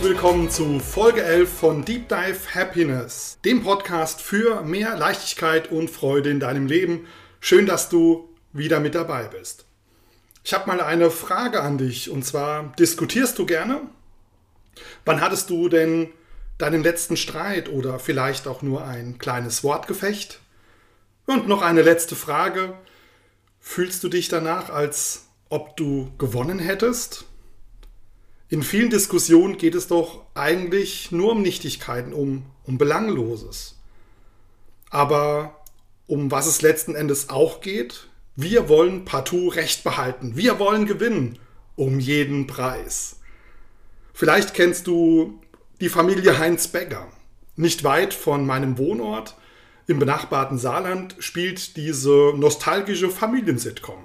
Willkommen zu Folge 11 von Deep Dive Happiness, dem Podcast für mehr Leichtigkeit und Freude in deinem Leben. Schön, dass du wieder mit dabei bist. Ich habe mal eine Frage an dich und zwar, diskutierst du gerne? Wann hattest du denn deinen letzten Streit oder vielleicht auch nur ein kleines Wortgefecht? Und noch eine letzte Frage. Fühlst du dich danach, als ob du gewonnen hättest? In vielen Diskussionen geht es doch eigentlich nur um Nichtigkeiten, um, um Belangloses. Aber um was es letzten Endes auch geht, wir wollen partout Recht behalten. Wir wollen gewinnen. Um jeden Preis. Vielleicht kennst du die Familie Heinz Becker. Nicht weit von meinem Wohnort im benachbarten Saarland spielt diese nostalgische Familiensitcom.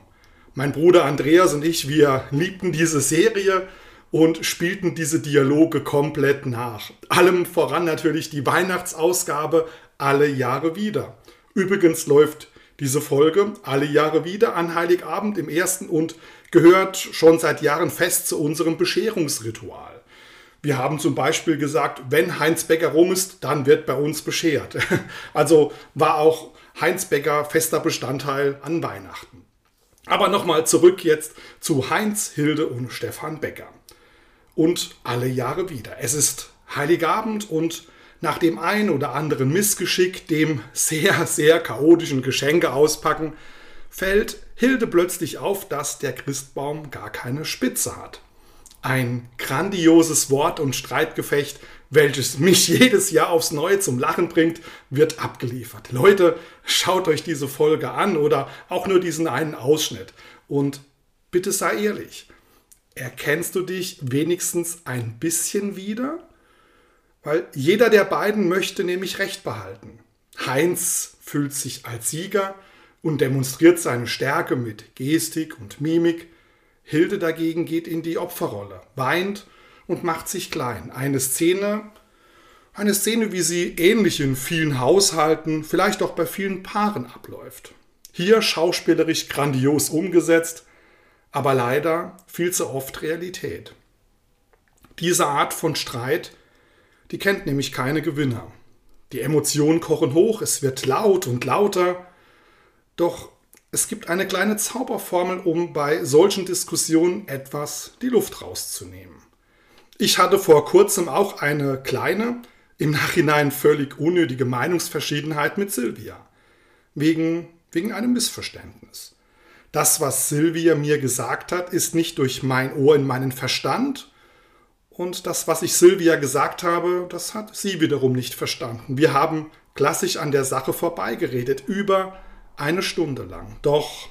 Mein Bruder Andreas und ich, wir liebten diese Serie und spielten diese Dialoge komplett nach. Allem voran natürlich die Weihnachtsausgabe alle Jahre wieder. Übrigens läuft diese Folge alle Jahre wieder an Heiligabend im ersten und gehört schon seit Jahren fest zu unserem Bescherungsritual. Wir haben zum Beispiel gesagt, wenn Heinz Becker rum ist, dann wird bei uns beschert. Also war auch Heinz Becker fester Bestandteil an Weihnachten. Aber nochmal zurück jetzt zu Heinz, Hilde und Stefan Becker und alle Jahre wieder. Es ist Heiligabend und nach dem ein oder anderen Missgeschick, dem sehr, sehr chaotischen Geschenke auspacken, fällt Hilde plötzlich auf, dass der Christbaum gar keine Spitze hat. Ein grandioses Wort- und Streitgefecht, welches mich jedes Jahr aufs Neue zum Lachen bringt, wird abgeliefert. Leute, schaut euch diese Folge an oder auch nur diesen einen Ausschnitt. Und bitte sei ehrlich, erkennst du dich wenigstens ein bisschen wieder? Weil jeder der beiden möchte nämlich Recht behalten. Heinz fühlt sich als Sieger und demonstriert seine Stärke mit Gestik und Mimik. Hilde dagegen geht in die Opferrolle, weint und macht sich klein. Eine Szene, eine Szene, wie sie ähnlich in vielen Haushalten, vielleicht auch bei vielen Paaren abläuft. Hier schauspielerisch grandios umgesetzt, aber leider viel zu oft Realität. Diese Art von Streit, die kennt nämlich keine Gewinner. Die Emotionen kochen hoch, es wird laut und lauter, doch es gibt eine kleine Zauberformel, um bei solchen Diskussionen etwas die Luft rauszunehmen. Ich hatte vor kurzem auch eine kleine, im Nachhinein völlig unnötige Meinungsverschiedenheit mit Silvia. Wegen, wegen einem Missverständnis das, was Silvia mir gesagt hat, ist nicht durch mein Ohr in meinen Verstand. Und das, was ich Silvia gesagt habe, das hat sie wiederum nicht verstanden. Wir haben klassisch an der Sache vorbeigeredet, über eine Stunde lang. Doch,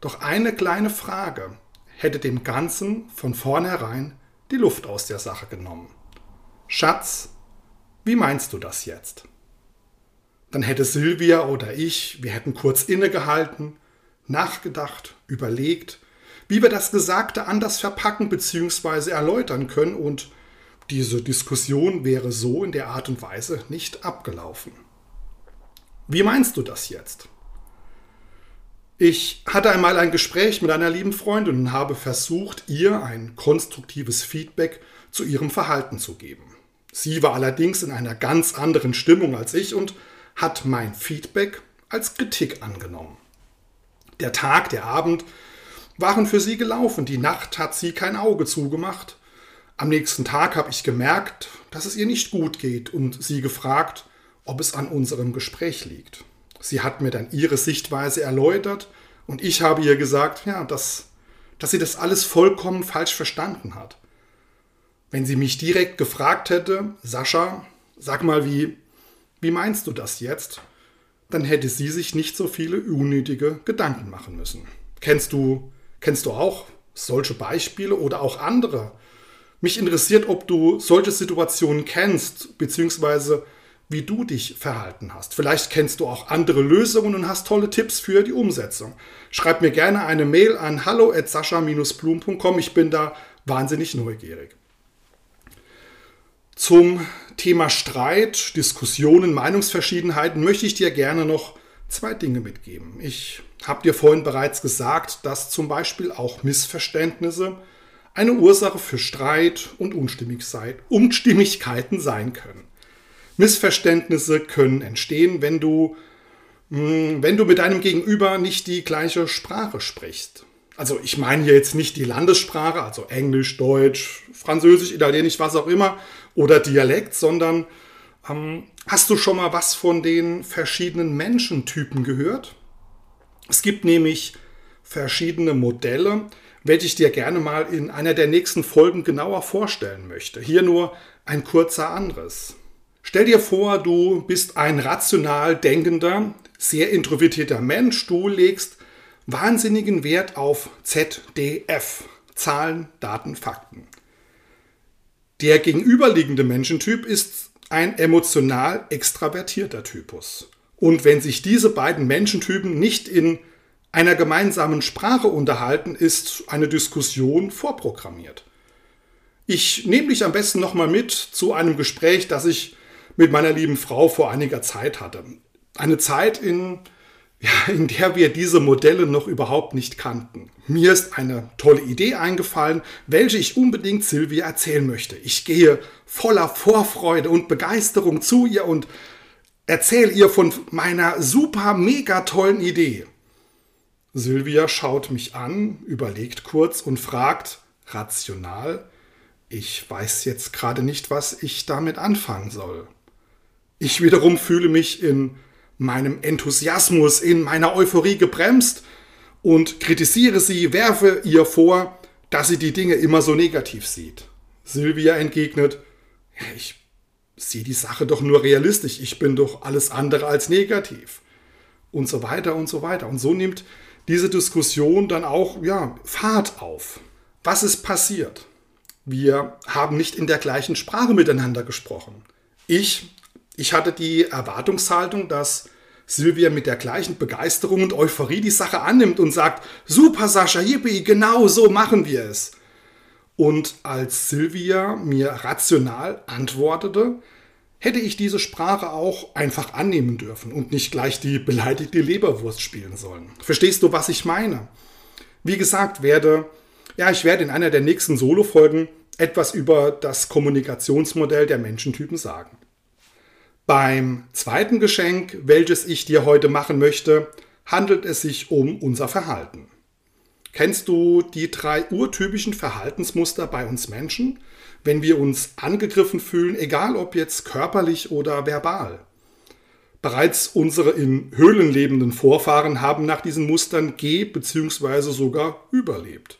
doch eine kleine Frage hätte dem Ganzen von vornherein die Luft aus der Sache genommen. Schatz, wie meinst du das jetzt? Dann hätte Silvia oder ich, wir hätten kurz innegehalten, nachgedacht, überlegt, wie wir das Gesagte anders verpacken bzw. erläutern können und diese Diskussion wäre so in der Art und Weise nicht abgelaufen. Wie meinst du das jetzt? Ich hatte einmal ein Gespräch mit einer lieben Freundin und habe versucht, ihr ein konstruktives Feedback zu ihrem Verhalten zu geben. Sie war allerdings in einer ganz anderen Stimmung als ich und hat mein Feedback als Kritik angenommen. Der Tag, der Abend waren für sie gelaufen. Die Nacht hat sie kein Auge zugemacht. Am nächsten Tag habe ich gemerkt, dass es ihr nicht gut geht und sie gefragt, ob es an unserem Gespräch liegt. Sie hat mir dann ihre Sichtweise erläutert und ich habe ihr gesagt, ja, dass, dass sie das alles vollkommen falsch verstanden hat. Wenn sie mich direkt gefragt hätte, Sascha, sag mal, wie, wie meinst du das jetzt? Dann hätte sie sich nicht so viele unnötige Gedanken machen müssen. Kennst du, kennst du auch solche Beispiele oder auch andere? Mich interessiert, ob du solche Situationen kennst, beziehungsweise wie du dich verhalten hast. Vielleicht kennst du auch andere Lösungen und hast tolle Tipps für die Umsetzung. Schreib mir gerne eine Mail an hallo@sascha-blum.com. Ich bin da wahnsinnig neugierig. Zum Thema Streit, Diskussionen, Meinungsverschiedenheiten möchte ich dir gerne noch zwei Dinge mitgeben. Ich habe dir vorhin bereits gesagt, dass zum Beispiel auch Missverständnisse eine Ursache für Streit und Unstimmigkeiten sein können. Missverständnisse können entstehen, wenn du, hm, wenn du mit deinem Gegenüber nicht die gleiche Sprache sprichst. Also ich meine hier jetzt nicht die Landessprache, also Englisch, Deutsch, Französisch, Italienisch, was auch immer, oder Dialekt, sondern ähm, hast du schon mal was von den verschiedenen Menschentypen gehört? Es gibt nämlich verschiedene Modelle, welche ich dir gerne mal in einer der nächsten Folgen genauer vorstellen möchte. Hier nur ein kurzer Anriss. Stell dir vor, du bist ein rational denkender, sehr introvertierter Mensch. Du legst wahnsinnigen Wert auf ZDF. Zahlen, Daten, Fakten. Der gegenüberliegende Menschentyp ist ein emotional extravertierter Typus. Und wenn sich diese beiden Menschentypen nicht in einer gemeinsamen Sprache unterhalten, ist eine Diskussion vorprogrammiert. Ich nehme dich am besten nochmal mit zu einem Gespräch, das ich mit meiner lieben Frau vor einiger Zeit hatte. Eine Zeit, in ja, in der wir diese Modelle noch überhaupt nicht kannten. Mir ist eine tolle Idee eingefallen, welche ich unbedingt Silvia erzählen möchte. Ich gehe voller Vorfreude und Begeisterung zu ihr und erzähle ihr von meiner super mega tollen Idee. Silvia schaut mich an, überlegt kurz und fragt rational, ich weiß jetzt gerade nicht, was ich damit anfangen soll. Ich wiederum fühle mich in meinem Enthusiasmus, in meiner Euphorie gebremst und kritisiere sie, werfe ihr vor, dass sie die Dinge immer so negativ sieht. Sylvia entgegnet, ich sehe die Sache doch nur realistisch, ich bin doch alles andere als negativ. Und so weiter und so weiter. Und so nimmt diese Diskussion dann auch ja, Fahrt auf. Was ist passiert? Wir haben nicht in der gleichen Sprache miteinander gesprochen. Ich ich hatte die Erwartungshaltung, dass Silvia mit der gleichen Begeisterung und Euphorie die Sache annimmt und sagt, super Sascha, yippie, genau so machen wir es. Und als Silvia mir rational antwortete, hätte ich diese Sprache auch einfach annehmen dürfen und nicht gleich die beleidigte Leberwurst spielen sollen. Verstehst du, was ich meine? Wie gesagt, werde, ja, ich werde in einer der nächsten Solo-Folgen etwas über das Kommunikationsmodell der Menschentypen sagen. Beim zweiten Geschenk, welches ich dir heute machen möchte, handelt es sich um unser Verhalten. Kennst du die drei urtypischen Verhaltensmuster bei uns Menschen, wenn wir uns angegriffen fühlen, egal ob jetzt körperlich oder verbal? Bereits unsere in Höhlen lebenden Vorfahren haben nach diesen Mustern ge- bzw. sogar überlebt.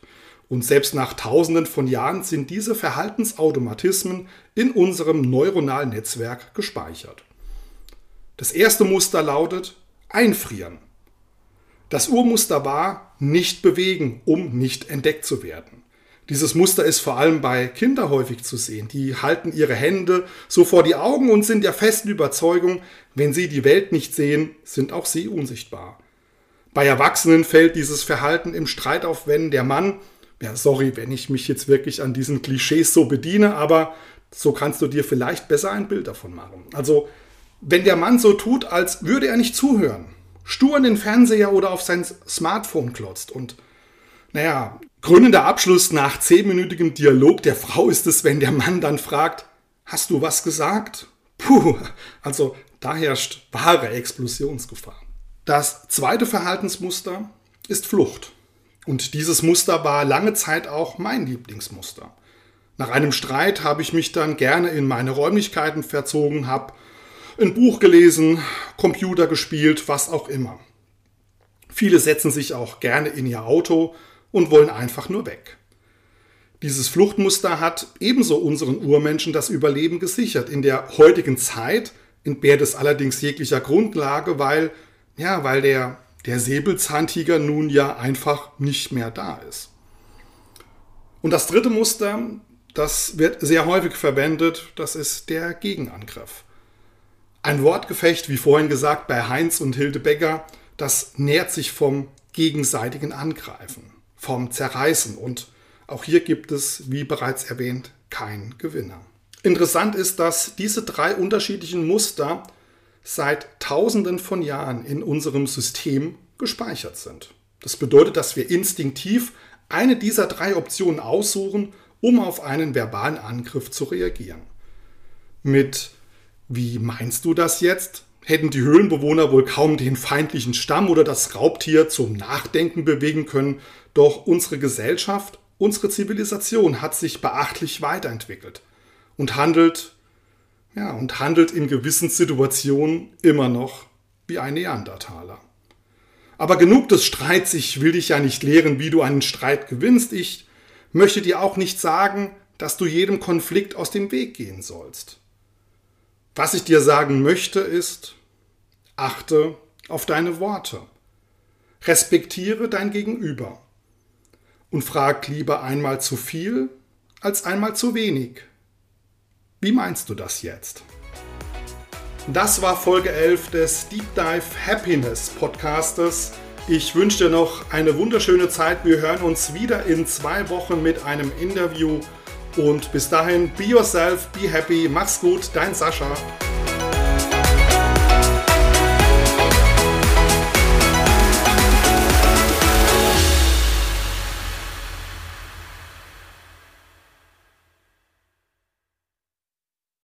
Und selbst nach Tausenden von Jahren sind diese Verhaltensautomatismen in unserem neuronalen Netzwerk gespeichert. Das erste Muster lautet einfrieren. Das Urmuster war nicht bewegen, um nicht entdeckt zu werden. Dieses Muster ist vor allem bei Kindern häufig zu sehen. Die halten ihre Hände so vor die Augen und sind der festen Überzeugung, wenn sie die Welt nicht sehen, sind auch sie unsichtbar. Bei Erwachsenen fällt dieses Verhalten im Streit auf, wenn der Mann ja, sorry, wenn ich mich jetzt wirklich an diesen Klischees so bediene, aber so kannst du dir vielleicht besser ein Bild davon machen. Also, wenn der Mann so tut, als würde er nicht zuhören, stur in den Fernseher oder auf sein Smartphone klotzt und, naja, gründender Abschluss nach zehnminütigem Dialog der Frau ist es, wenn der Mann dann fragt, hast du was gesagt? Puh, also da herrscht wahre Explosionsgefahr. Das zweite Verhaltensmuster ist Flucht. Und dieses Muster war lange Zeit auch mein Lieblingsmuster. Nach einem Streit habe ich mich dann gerne in meine Räumlichkeiten verzogen, habe ein Buch gelesen, Computer gespielt, was auch immer. Viele setzen sich auch gerne in ihr Auto und wollen einfach nur weg. Dieses Fluchtmuster hat ebenso unseren Urmenschen das Überleben gesichert. In der heutigen Zeit entbehrt es allerdings jeglicher Grundlage, weil, ja, weil der der Säbelzahntiger nun ja einfach nicht mehr da ist. Und das dritte Muster, das wird sehr häufig verwendet, das ist der Gegenangriff. Ein Wortgefecht, wie vorhin gesagt, bei Heinz und Hilde Becker, das nährt sich vom gegenseitigen Angreifen, vom Zerreißen und auch hier gibt es, wie bereits erwähnt, keinen Gewinner. Interessant ist, dass diese drei unterschiedlichen Muster seit Tausenden von Jahren in unserem System gespeichert sind. Das bedeutet, dass wir instinktiv eine dieser drei Optionen aussuchen, um auf einen verbalen Angriff zu reagieren. Mit wie meinst du das jetzt? Hätten die Höhlenbewohner wohl kaum den feindlichen Stamm oder das Raubtier zum Nachdenken bewegen können, doch unsere Gesellschaft, unsere Zivilisation hat sich beachtlich weiterentwickelt und handelt, ja, und handelt in gewissen Situationen immer noch wie ein Neandertaler. Aber genug des Streits, ich will dich ja nicht lehren, wie du einen Streit gewinnst. Ich möchte dir auch nicht sagen, dass du jedem Konflikt aus dem Weg gehen sollst. Was ich dir sagen möchte ist, achte auf deine Worte. Respektiere dein Gegenüber und frag lieber einmal zu viel als einmal zu wenig. Wie meinst du das jetzt? Das war Folge 11 des Deep Dive Happiness Podcastes. Ich wünsche dir noch eine wunderschöne Zeit. Wir hören uns wieder in zwei Wochen mit einem Interview. Und bis dahin, be yourself, be happy, mach's gut, dein Sascha.